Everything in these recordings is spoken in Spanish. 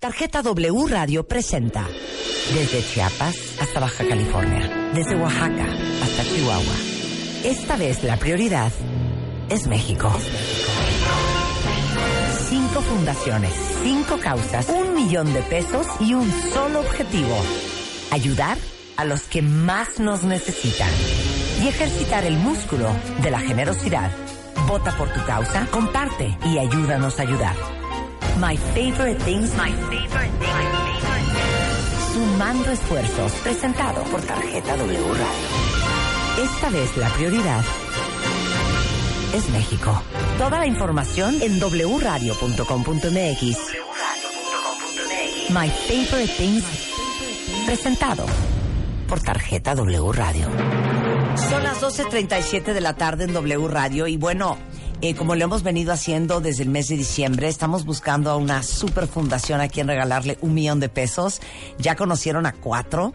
Tarjeta W Radio presenta desde Chiapas hasta Baja California, desde Oaxaca hasta Chihuahua. Esta vez la prioridad es México. Cinco fundaciones, cinco causas, un millón de pesos y un solo objetivo. Ayudar a los que más nos necesitan y ejercitar el músculo de la generosidad. Vota por tu causa, comparte y ayúdanos a ayudar. My Favorite Things, My Favorite Things. Sumando esfuerzos, presentado por Tarjeta W Radio. Esta vez la prioridad es México. Toda la información en wradio.com.mx. My Favorite Things, presentado por Tarjeta W Radio. Son las 12.37 de la tarde en W Radio y bueno, eh, como lo hemos venido haciendo desde el mes de diciembre, estamos buscando a una super fundación a quien regalarle un millón de pesos. Ya conocieron a cuatro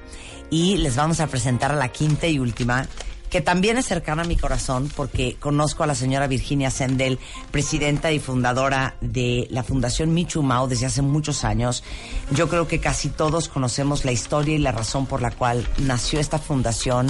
y les vamos a presentar a la quinta y última que también es cercana a mi corazón porque conozco a la señora Virginia Sendel, presidenta y fundadora de la Fundación Michumao desde hace muchos años. Yo creo que casi todos conocemos la historia y la razón por la cual nació esta fundación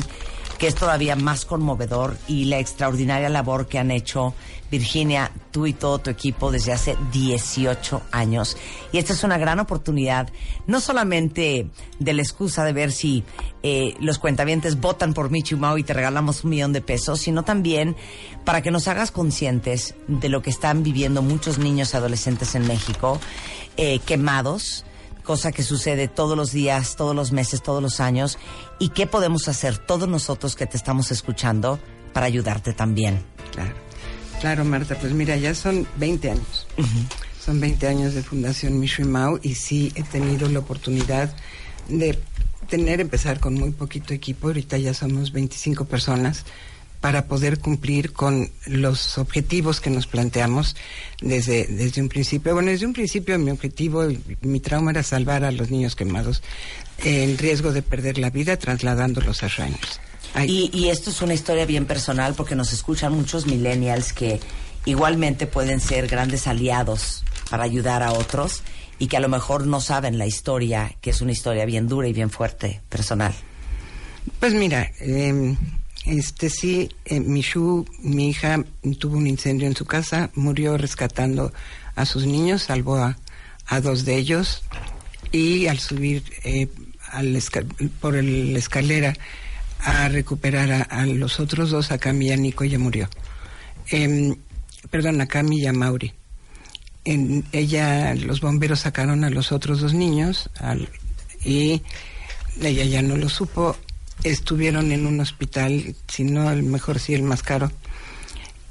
que es todavía más conmovedor y la extraordinaria labor que han hecho Virginia, tú y todo tu equipo desde hace 18 años. Y esta es una gran oportunidad, no solamente de la excusa de ver si eh, los cuentavientes votan por Michi Mao y te regalamos un millón de pesos, sino también para que nos hagas conscientes de lo que están viviendo muchos niños y adolescentes en México, eh, quemados, cosa que sucede todos los días, todos los meses, todos los años, y qué podemos hacer todos nosotros que te estamos escuchando para ayudarte también. Claro, claro Marta, pues mira, ya son 20 años. Son 20 años de Fundación Mishui Mao y sí he tenido la oportunidad de tener, empezar con muy poquito equipo, ahorita ya somos 25 personas, para poder cumplir con los objetivos que nos planteamos desde, desde un principio. Bueno, desde un principio mi objetivo, mi trauma era salvar a los niños quemados en riesgo de perder la vida trasladándolos a. Y, y esto es una historia bien personal porque nos escuchan muchos millennials que igualmente pueden ser grandes aliados para ayudar a otros y que a lo mejor no saben la historia, que es una historia bien dura y bien fuerte, personal. Pues mira, eh, este sí, eh, Mishu, mi hija, tuvo un incendio en su casa, murió rescatando a sus niños, salvó a, a dos de ellos y al subir eh, al por la escalera a recuperar a, los otros dos, a Cami y a Nico, ella murió. Eh, perdón, a Cami y a Mauri. En, ella, los bomberos sacaron a los otros dos niños al, y ella ya no lo supo estuvieron en un hospital, si no el mejor sí el más caro,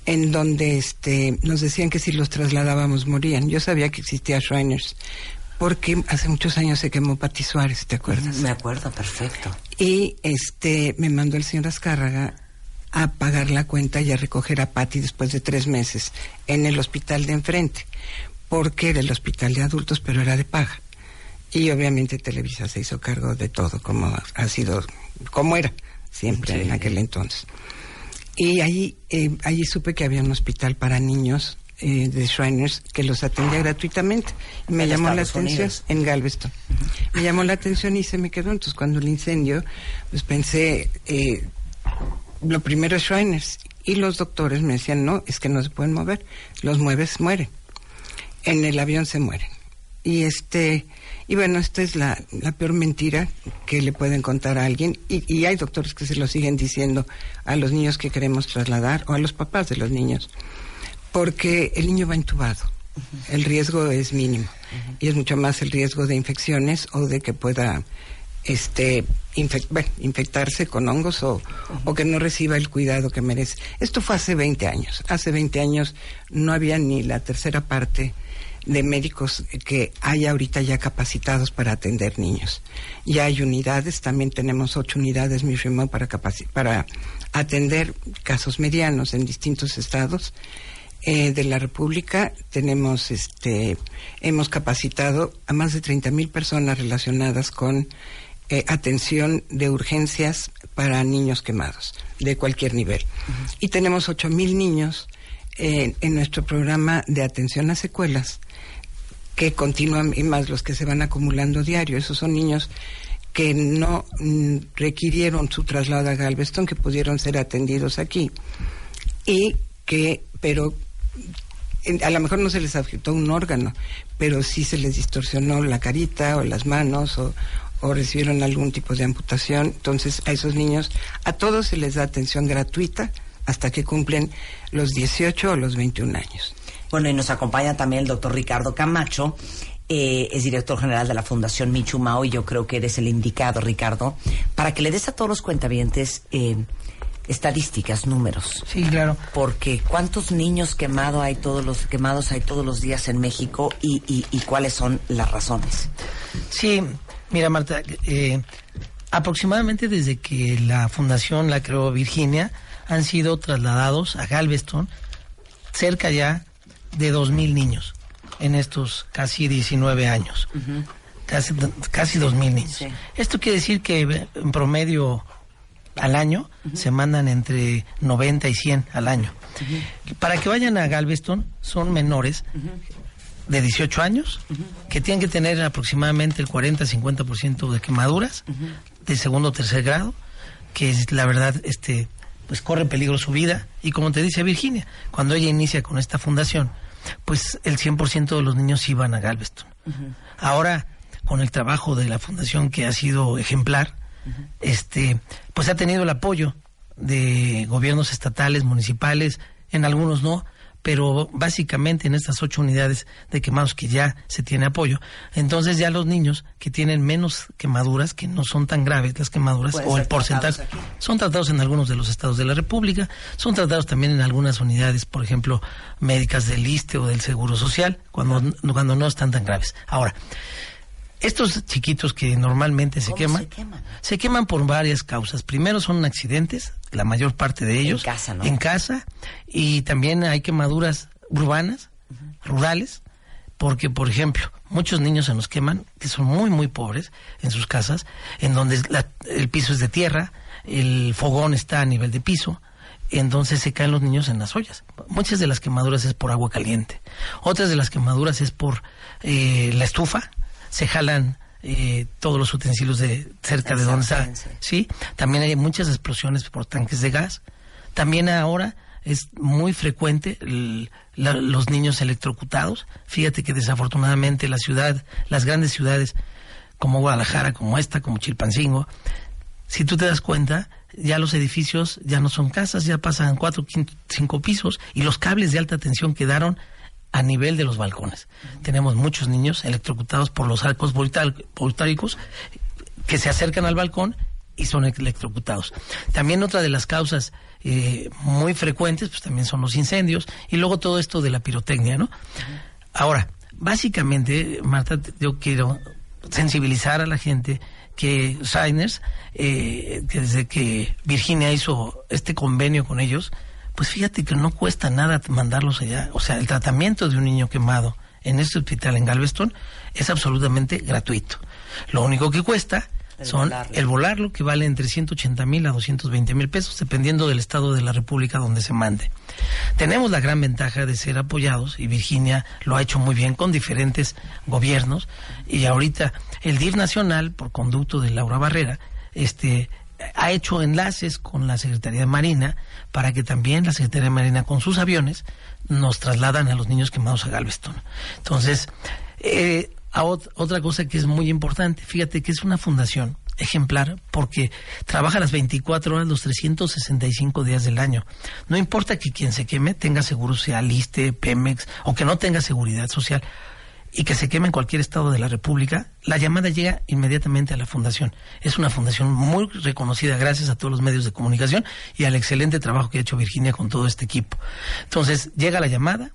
en donde este nos decían que si los trasladábamos morían. Yo sabía que existía Shriners, porque hace muchos años se quemó Pati Suárez, ¿te acuerdas? Me acuerdo, perfecto. Y este me mandó el señor Azcárraga a pagar la cuenta y a recoger a Patti después de tres meses en el hospital de enfrente, porque era el hospital de adultos, pero era de paga. Y obviamente Televisa se hizo cargo de todo, como ha sido, como era siempre sí. en aquel entonces. Y ahí, eh, allí supe que había un hospital para niños eh, de Shriners que los atendía gratuitamente. Y me llamó la atención Unidos. en Galveston. Uh -huh. Me llamó la atención y se me quedó. Entonces, cuando el incendio, pues pensé, eh, lo primero es Shriners. Y los doctores me decían, no, es que no se pueden mover. Los mueves, mueren. En el avión se mueren. Y este, y bueno, esta es la, la, peor mentira que le pueden contar a alguien. Y, y, hay doctores que se lo siguen diciendo a los niños que queremos trasladar o a los papás de los niños. Porque el niño va intubado. Uh -huh. El riesgo es mínimo. Uh -huh. Y es mucho más el riesgo de infecciones o de que pueda este infect, bueno, infectarse con hongos o, uh -huh. o, que no reciba el cuidado que merece. Esto fue hace 20 años. Hace 20 años no había ni la tercera parte de médicos que hay ahorita ya capacitados para atender niños. Ya hay unidades, también tenemos ocho unidades Mishimo para, para atender casos medianos en distintos estados eh, de la República. Tenemos, este, hemos capacitado a más de 30 mil personas relacionadas con eh, atención de urgencias para niños quemados de cualquier nivel. Uh -huh. Y tenemos ocho mil niños en nuestro programa de atención a secuelas que continúan y más los que se van acumulando diario. Esos son niños que no mm, requirieron su traslado a Galveston, que pudieron ser atendidos aquí y que, pero a lo mejor no se les afectó un órgano, pero sí se les distorsionó la carita o las manos o recibieron algún tipo de amputación. Entonces, a esos niños, a todos se les da atención gratuita hasta que cumplen los 18 o los 21 años. Bueno, y nos acompaña también el doctor Ricardo Camacho, eh, es director general de la Fundación Michumao, y yo creo que eres el indicado, Ricardo, para que le des a todos los cuentavientes eh, estadísticas, números. Sí, claro. Porque cuántos niños quemados hay todos los quemados hay todos los días en México y, y, cuáles son las razones. Sí, mira Marta, eh, aproximadamente desde que la fundación la creó Virginia han sido trasladados a Galveston cerca ya de dos mil niños en estos casi 19 años. Casi, casi 2.000 niños. Esto quiere decir que en promedio al año, se mandan entre 90 y 100 al año. Para que vayan a Galveston son menores de 18 años que tienen que tener aproximadamente el 40-50% de quemaduras de segundo o tercer grado, que es la verdad este pues corre peligro su vida. Y como te dice Virginia, cuando ella inicia con esta fundación, pues el 100% de los niños iban a Galveston. Ahora con el trabajo de la fundación que ha sido ejemplar, este, pues ha tenido el apoyo de gobiernos estatales, municipales, en algunos no, pero básicamente en estas ocho unidades de quemados que ya se tiene apoyo, entonces ya los niños que tienen menos quemaduras, que no son tan graves las quemaduras, o el porcentaje, son tratados en algunos de los estados de la República, son tratados también en algunas unidades, por ejemplo, médicas del ISTE o del Seguro Social, cuando, cuando no están tan graves. Ahora, estos chiquitos que normalmente se queman, se queman, por varias causas. Primero son accidentes, la mayor parte de ellos. En casa, ¿no? En casa. Y también hay quemaduras urbanas, rurales, porque, por ejemplo, muchos niños se nos queman, que son muy, muy pobres en sus casas, en donde el piso es de tierra, el fogón está a nivel de piso, entonces se caen los niños en las ollas. Muchas de las quemaduras es por agua caliente, otras de las quemaduras es por eh, la estufa, se jalan eh, todos los utensilios de cerca de donde está. Sí, también hay muchas explosiones por tanques de gas. También ahora es muy frecuente los niños electrocutados. Fíjate que desafortunadamente la ciudad, las grandes ciudades como Guadalajara, como esta, como Chilpancingo, si tú te das cuenta, ya los edificios ya no son casas, ya pasan cuatro, cinco pisos y los cables de alta tensión quedaron a nivel de los balcones. Tenemos muchos niños electrocutados por los arcos voltáricos que se acercan al balcón y son electrocutados. También otra de las causas eh, muy frecuentes, pues también son los incendios y luego todo esto de la pirotecnia, ¿no? Ahora, básicamente, Marta, yo quiero sensibilizar a la gente que Sainers, eh, desde que Virginia hizo este convenio con ellos, pues fíjate que no cuesta nada mandarlos allá. O sea, el tratamiento de un niño quemado en este hospital en Galveston es absolutamente gratuito. Lo único que cuesta son el volarlo, que vale entre 180 mil a 220 mil pesos, dependiendo del estado de la República donde se mande. Tenemos la gran ventaja de ser apoyados, y Virginia lo ha hecho muy bien con diferentes gobiernos, y ahorita el DIF nacional, por conducto de Laura Barrera, este ha hecho enlaces con la Secretaría de Marina para que también la Secretaría de Marina con sus aviones nos trasladan a los niños quemados a Galveston. Entonces, eh, otra cosa que es muy importante, fíjate que es una fundación ejemplar porque trabaja las 24 horas, los 365 días del año. No importa que quien se queme tenga seguro social, ISTE, Pemex o que no tenga seguridad social y que se queme en cualquier estado de la República, la llamada llega inmediatamente a la fundación. Es una fundación muy reconocida gracias a todos los medios de comunicación y al excelente trabajo que ha hecho Virginia con todo este equipo. Entonces, llega la llamada,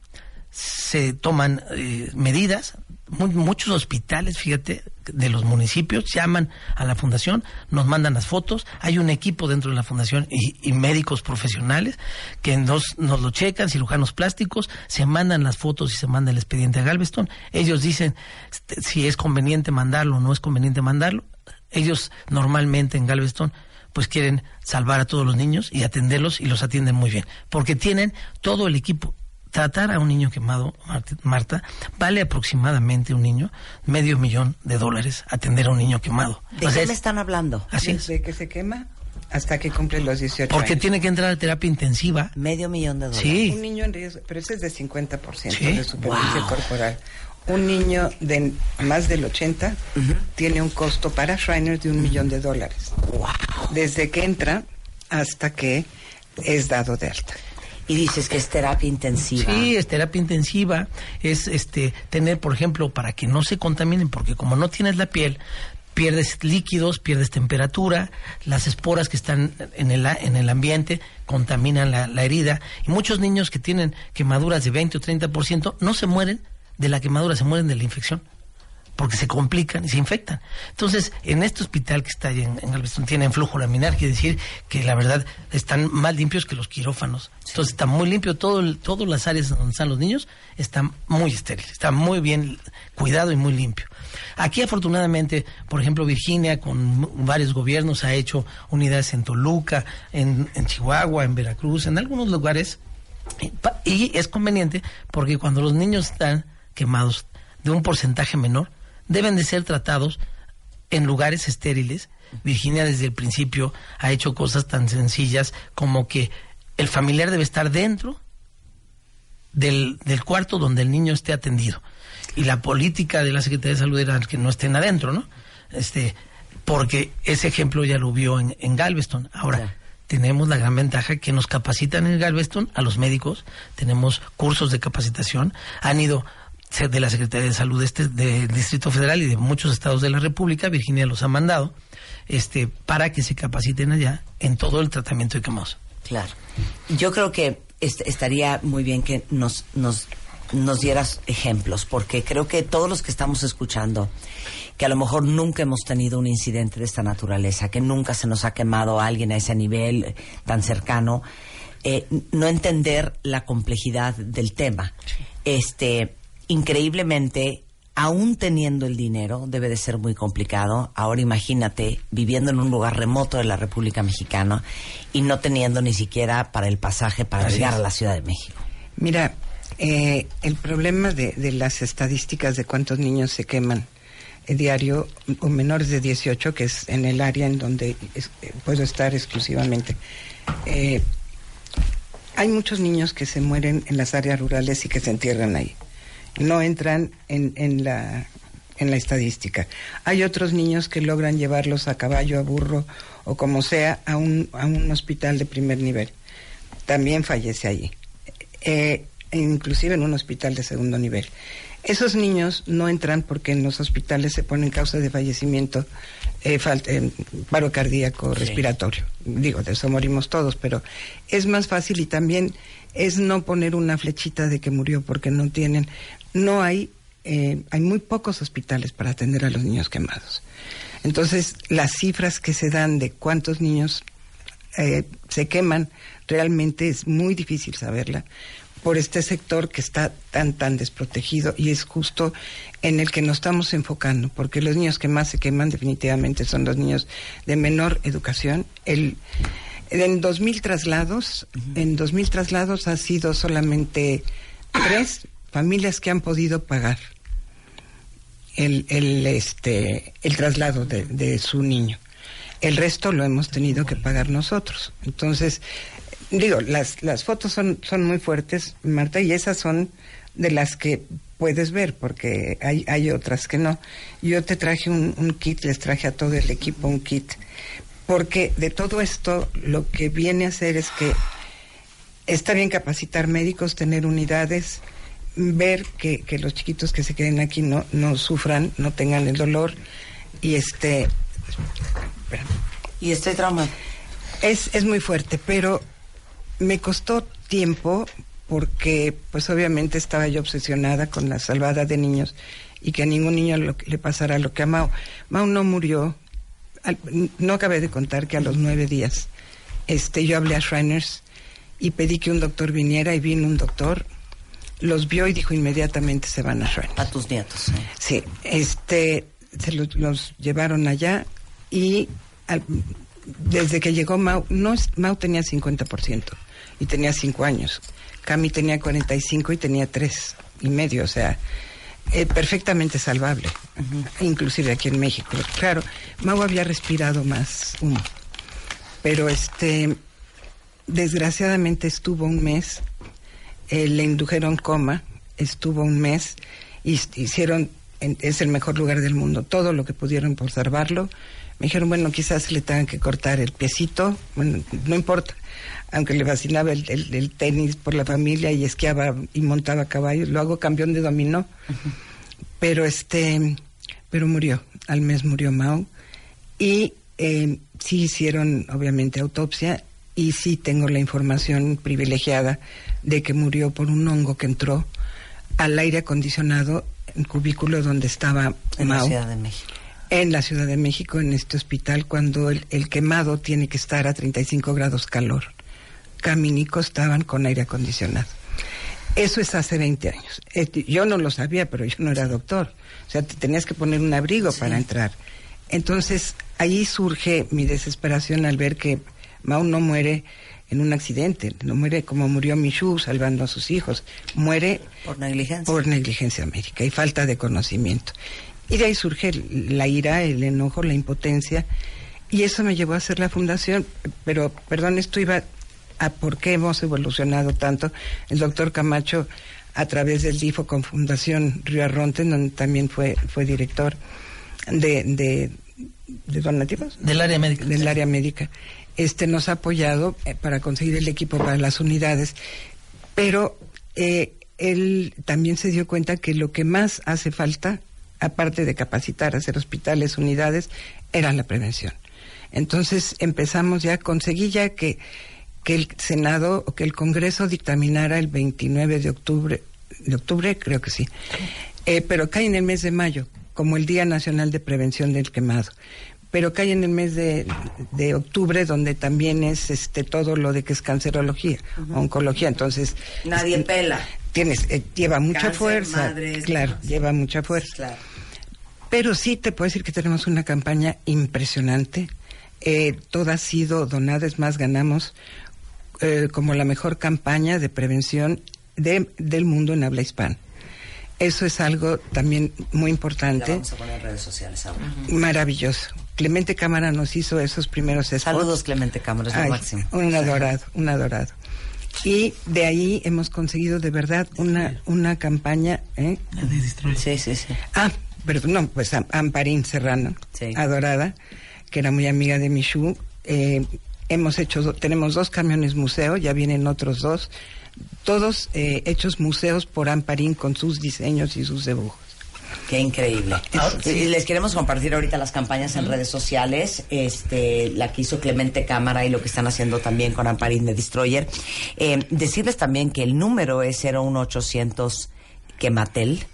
se toman eh, medidas, muchos hospitales, fíjate, de los municipios llaman a la fundación, nos mandan las fotos, hay un equipo dentro de la fundación y, médicos profesionales que nos, nos, lo checan, cirujanos plásticos, se mandan las fotos y se manda el expediente a Galveston, ellos dicen este, si es conveniente mandarlo o no es conveniente mandarlo, ellos normalmente en Galveston pues quieren salvar a todos los niños y atenderlos y los atienden muy bien, porque tienen todo el equipo tratar a un niño quemado, Marta, vale aproximadamente un niño medio millón de dólares atender a un niño quemado. ¿De qué me están hablando? Así Desde que se quema hasta que cumple los 18 Porque tiene que entrar a terapia intensiva. Medio millón de dólares. Sí. Un niño en riesgo, pero ese es de 50% de supervivencia corporal. Un niño de más del 80 tiene un costo para Schreiner de un millón de dólares. Wow. Desde que entra hasta que es dado de alta. Y dices que es terapia intensiva. Sí, es terapia intensiva. Es este tener, por ejemplo, para que no se contaminen, porque como no tienes la piel, pierdes líquidos, pierdes temperatura, las esporas que están en el, en el ambiente contaminan la, la herida. Y muchos niños que tienen quemaduras de 20 o 30% no se mueren de la quemadura, se mueren de la infección porque se complican y se infectan. Entonces, en este hospital que está ahí en, en Galveston tienen flujo laminar, quiere decir que la verdad están más limpios que los quirófanos. Entonces está muy limpio, todo todas las áreas donde están los niños están muy estériles, está muy bien cuidado y muy limpio. Aquí afortunadamente, por ejemplo, Virginia con varios gobiernos ha hecho unidades en Toluca, en, en Chihuahua, en Veracruz, en algunos lugares. Y es conveniente porque cuando los niños están quemados de un porcentaje menor, deben de ser tratados en lugares estériles. Virginia desde el principio ha hecho cosas tan sencillas como que el familiar debe estar dentro del, del cuarto donde el niño esté atendido. Y la política de la Secretaría de Salud era que no estén adentro, ¿no? Este, porque ese ejemplo ya lo vio en, en Galveston. Ahora, tenemos la gran ventaja que nos capacitan en Galveston a los médicos, tenemos cursos de capacitación, han ido de la Secretaría de Salud este del Distrito Federal y de muchos estados de la República, Virginia los ha mandado, este, para que se capaciten allá en todo el tratamiento de quemados. Claro. Yo creo que estaría muy bien que nos, nos, nos dieras ejemplos, porque creo que todos los que estamos escuchando, que a lo mejor nunca hemos tenido un incidente de esta naturaleza, que nunca se nos ha quemado a alguien a ese nivel eh, tan cercano, eh, no entender la complejidad del tema. Este, increíblemente, aún teniendo el dinero, debe de ser muy complicado. Ahora imagínate viviendo en un lugar remoto de la República Mexicana y no teniendo ni siquiera para el pasaje para llegar a la Ciudad de México. Mira, eh, el problema de, las estadísticas de cuántos niños se queman eh, diario o menores de 18, que es en el área en donde eh, puedo estar exclusivamente. hay muchos niños que se mueren en las áreas rurales y que se entierran ahí no entran en, en, la, en la estadística. Hay otros niños que logran llevarlos a caballo, a burro o como sea a un, a un hospital de primer nivel. También fallece allí. Eh, inclusive en un hospital de segundo nivel. Esos niños no entran porque en los hospitales se ponen causa de fallecimiento, eh, eh paro cardíaco, respiratorio. Digo, de eso morimos todos, pero es más fácil y también es no poner una flechita de que murió porque no tienen no hay, eh, hay muy pocos hospitales para atender a los niños quemados. Entonces, las cifras que se dan de cuántos niños eh, se queman, realmente es muy difícil saberla por este sector que está tan, tan desprotegido y es justo en el que nos estamos enfocando, porque los niños que más se queman definitivamente son los niños de menor educación. El, en 2.000 traslados, en 2.000 traslados ha sido solamente tres familias que han podido pagar el, el, este, el traslado de, su niño. El resto lo hemos tenido que pagar nosotros. Entonces, digo, las, las fotos son, son muy fuertes, Marta, y esas son de las que puedes ver, porque hay, hay otras que no. Yo te traje un, un kit, les traje a todo el equipo un kit, porque de todo esto lo que viene a hacer es que está bien capacitar médicos, tener unidades, ver que, que los chiquitos que se queden aquí no, no sufran, no tengan el dolor y este... Y este trauma. Es, es muy fuerte, pero me costó tiempo porque pues obviamente estaba yo obsesionada con la salvada de niños y que a ningún niño le pasara lo que a Mao. Mao no murió, no acabé de contar que a los nueve días este, yo hablé a Shriners y pedí que un doctor viniera y vino un doctor los vio y dijo inmediatamente se van a A tus nietos. Sí, este, se los, llevaron allá y desde que llegó Mau, no, Mau tenía 50% y tenía 5 años. Cami tenía 45 y tenía 3 y medio, o sea, eh, perfectamente salvable, inclusive aquí en México. Claro, Mau había respirado más humo, pero este, desgraciadamente estuvo un mes, eh, le indujeron coma, estuvo un mes y hicieron, es el mejor lugar del mundo, todo lo que pudieron por salvarlo. Me dijeron, bueno, quizás le tengan que cortar el piecito, bueno, no importa, aunque le fascinaba el, tenis por la familia y esquiaba y montaba caballos, lo hago campeón de dominó. Pero este, pero murió, al mes murió Mao y eh, sí hicieron obviamente autopsia y sí tengo la información privilegiada de que murió por un hongo que entró al aire acondicionado en cubículo donde estaba en la Ciudad de México. En la Ciudad de México, en este hospital, cuando el, el quemado tiene que estar a 35 grados calor. Caminico estaban con aire acondicionado. Eso es hace 20 años. Yo no lo sabía, pero yo no era doctor. O sea, te tenías que poner un abrigo para entrar. Entonces, ahí surge mi desesperación al ver que Mao no muere en un accidente, no muere como murió Michu salvando a sus hijos, muere por negligencia. Por negligencia médica y falta de conocimiento. Y de ahí surge la ira, el enojo, la impotencia, y eso me llevó a hacer la fundación, pero perdón, esto iba a por qué hemos evolucionado tanto. El doctor Camacho, a través del DIFO con Fundación Río Arronte, donde también fue, fue director de, de, de donativos. Del área médica. Del área médica. Este nos ha apoyado eh, para conseguir el equipo para las unidades, pero eh, él también se dio cuenta que lo que más hace falta, aparte de capacitar, hacer hospitales, unidades, era la prevención. Entonces empezamos ya, conseguí ya que que el Senado o que el Congreso dictaminara el 29 de octubre, de octubre creo que sí, eh, pero cae en el mes de mayo, como el Día Nacional de Prevención del Quemado. Pero cae en el mes de, octubre, donde también es este todo lo de que es cancerología, oncología. Entonces. Nadie este, pela. Tienes, eh, lleva mucha fuerza. claro, lleva mucha fuerza. Pero sí te puedo decir que tenemos una campaña impresionante. Eh, toda ha sido donada, es más, ganamos eh, como la mejor campaña de prevención de, del mundo en habla hispana. Eso es algo también muy importante. vamos a poner en redes sociales ahora. Maravilloso. Clemente Cámara nos hizo esos primeros spots. Saludos, Clemente Cámara, es lo máximo. Un adorado, un adorado. Y de ahí hemos conseguido de verdad una, una campaña. ¿eh? Sí, sí, sí. Ah, perdón, no, pues Amparín Serrano, adorada, que era muy amiga de Michu. Eh, hemos hecho, tenemos dos camiones museo, ya vienen otros dos, todos eh, hechos museos por Amparín con sus diseños y sus dibujos. Qué increíble. Les queremos compartir ahorita las campañas en redes sociales, este, la que hizo Clemente Cámara y lo que están haciendo también con Amparín de Destroyer. Eh, decirles también que el número es 01800 Quematel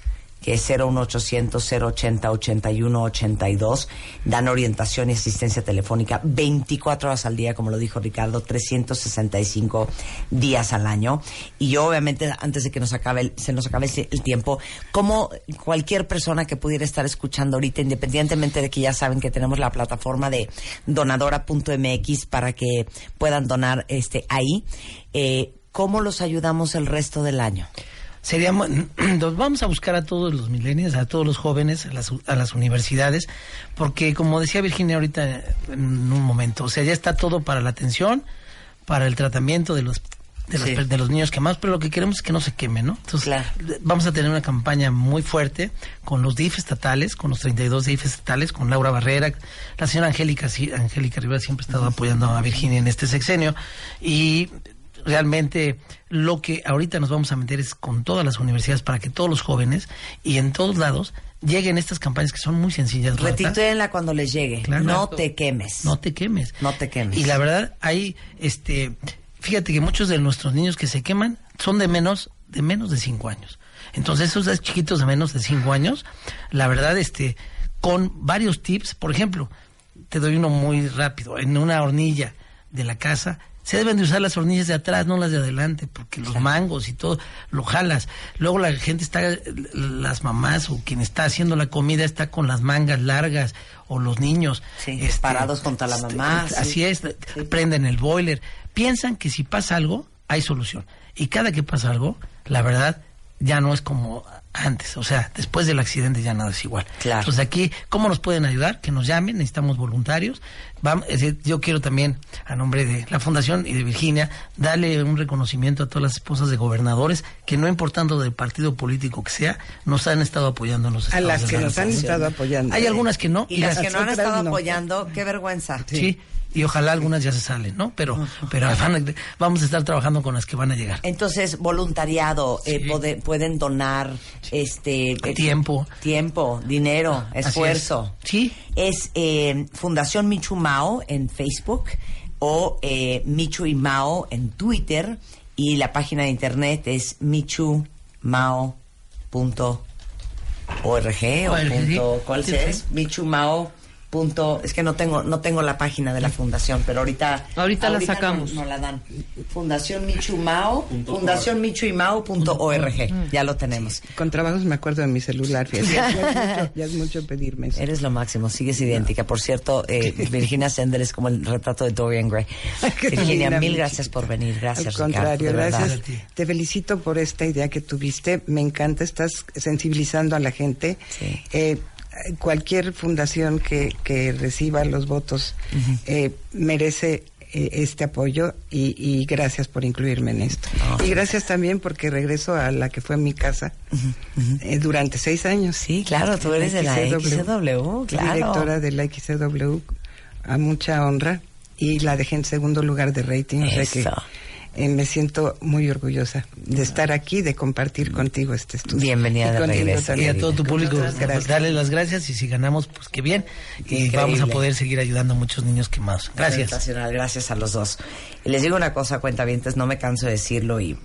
que es 01800 080 8182 Dan orientación y asistencia telefónica 24 horas al día, como lo dijo Ricardo, 365 días al año. Y yo, obviamente, antes de que nos acabe se nos acabe el tiempo, como cualquier persona que pudiera estar escuchando ahorita, independientemente de que ya saben que tenemos la plataforma de donadora.mx para que puedan donar este ahí, eh, ¿cómo los ayudamos el resto del año? Seríamos, vamos a buscar a todos los milenios, a todos los jóvenes, a las, a las universidades, porque como decía Virginia ahorita en un momento, o sea, ya está todo para la atención, para el tratamiento de los de los, de los niños quemados, pero lo que queremos es que no se quemen, ¿no? Entonces, vamos a tener una campaña muy fuerte con los DIF estatales, con los 32 DIF estatales, con Laura Barrera, la señora Angélica, Angélica Rivera siempre ha estado apoyando a Virginia en este sexenio, y realmente lo que ahorita nos vamos a meter es con todas las universidades para que todos los jóvenes y en todos lados lleguen estas campañas que son muy sencillas. Retitúenla cuando les llegue. no te quemes. No te quemes. No te quemes. Y la verdad, hay, este, fíjate que muchos de nuestros niños que se queman son de menos, de menos de cinco años. Entonces, esos chiquitos de menos de cinco años, la verdad, este, con varios tips, por ejemplo, te doy uno muy rápido, en una hornilla de la casa, se deben de usar las hornillas de atrás, no las de adelante, porque los mangos y todo lo jalas. Luego la gente está, las mamás o quien está haciendo la comida está con las mangas largas o los niños. este, parados contra la este, mamá. Así es, prenden el boiler. Piensan que si pasa algo, hay solución. Y cada que pasa algo, la verdad, ya no es como antes, o sea, después del accidente ya nada es igual. Claro. Entonces aquí, ¿cómo nos pueden ayudar? Que nos llamen, necesitamos voluntarios. Vamos, yo quiero también, a nombre de la Fundación y de Virginia, darle un reconocimiento a todas las esposas de gobernadores que no importando del partido político que sea, nos han estado apoyando en los A las que nos han estado apoyando. Hay algunas que no. Y, las, que no han estado apoyando, qué vergüenza. sí y ojalá algunas ya se salen, ¿no? Pero, pero vamos a estar trabajando con las que van a llegar. Entonces, voluntariado, eh, pueden donar este eh, tiempo, tiempo, dinero, esfuerzo. Es. Sí. Es eh, Fundación Michu Mao en Facebook o eh, Michu y Mao en Twitter y la página de internet es michumao.org o punto, ¿cuál es? Michumao punto es que no tengo no tengo la página de la fundación pero ahorita ahorita, la sacamos. no, la dan. Fundación Michu Mao fundación michuimao.org ya lo tenemos. Con trabajos me acuerdo de mi celular ya, es mucho, pedirme eso. eres lo máximo sigues idéntica. Por cierto eh, Virginia Sender es como el retrato de Dorian Gray. Virginia mil gracias por venir. Gracias al contrario gracias. Te felicito por esta idea que tuviste. Me encanta estás sensibilizando a la gente. Sí. eh, cualquier fundación que, que reciba los votos eh, merece eh, este apoyo y, gracias por incluirme en esto. Y gracias también porque regreso a la que fue mi casa eh, durante seis años. Sí, claro, tú eres de la XCW, claro. Directora de la XCW, a mucha honra y la dejé en segundo lugar de rating. Eh, me siento muy orgullosa de estar aquí, de compartir contigo este estudio. Bienvenida de regreso. Y a todo tu público, pues, darle las gracias y si ganamos, pues qué bien. Y vamos a poder seguir ayudando a muchos niños que más. Gracias. Gracias a los dos. Y les digo una cosa, cuentavientes, no me canso de decirlo y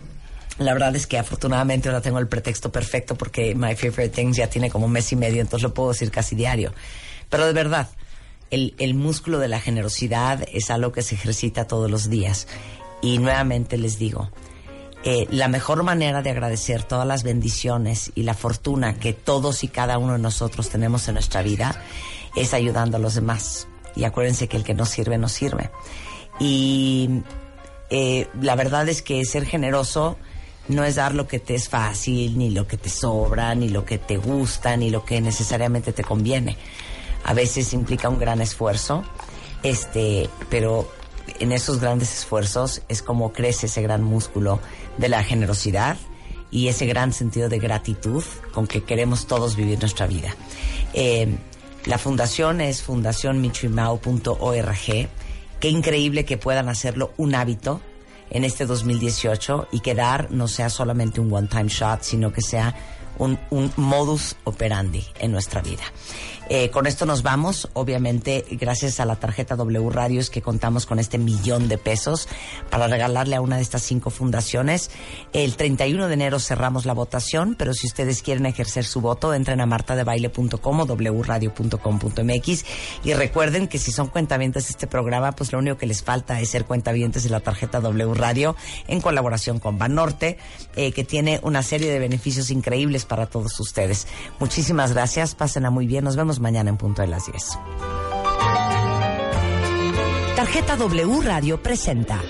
la verdad es que afortunadamente ahora tengo el pretexto perfecto porque My Favorite Things ya tiene como un mes y medio, entonces lo puedo decir casi diario. Pero de verdad, el, el músculo de la generosidad es algo que se ejercita todos los días y nuevamente les digo, eh, la mejor manera de agradecer todas las bendiciones y la fortuna que todos y cada uno de nosotros tenemos en nuestra vida es ayudando a los demás. Y acuérdense que el que no sirve, no sirve. Y eh, la verdad es que ser generoso no es dar lo que te es fácil, ni lo que te sobra, ni lo que te gusta, ni lo que necesariamente te conviene. A veces implica un gran esfuerzo, este, pero en esos grandes esfuerzos es como crece ese gran músculo de la generosidad y ese gran sentido de gratitud con que queremos todos vivir nuestra vida. Eh, la fundación es fundacionmichuimao.org. Qué increíble que puedan hacerlo un hábito en este 2018 y que dar no sea solamente un one-time shot, sino que sea un, modus operandi en nuestra vida. Eh, con esto nos vamos. Obviamente, gracias a la tarjeta W Radio es que contamos con este millón de pesos para regalarle a una de estas cinco fundaciones. El 31 de enero cerramos la votación, pero si ustedes quieren ejercer su voto, entren a martadebaile.com o wradio.com.mx y recuerden que si son cuentavientes de este programa, pues lo único que les falta es ser cuentavientes de la tarjeta W Radio en colaboración con Banorte, eh, que tiene una serie de beneficios increíbles para todos ustedes. Muchísimas gracias. Pásenla muy bien. Nos vemos mañana en punto de las 10. Tarjeta W Radio presenta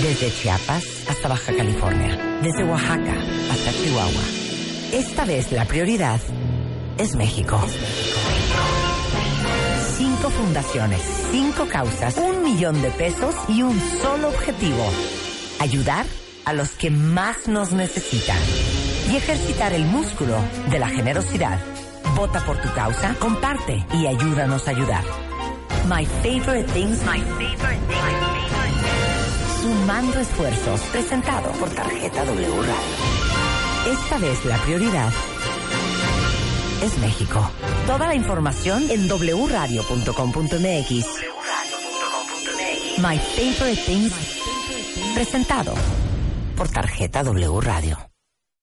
desde Chiapas hasta Baja California, desde Oaxaca hasta Chihuahua. Esta vez la prioridad es México. Cinco fundaciones, cinco causas, un millón de pesos y un solo objetivo. Ayudar a los que más nos necesitan y ejercitar el músculo de la generosidad. Vota por tu causa, comparte y ayúdanos a ayudar. My Favorite Things. My Favorite Things. Sumando esfuerzos. Presentado por Tarjeta W Radio. Esta vez la prioridad es México. Toda la información en wradio.com.mx. My Favorite Things. Presentado por Tarjeta W Radio.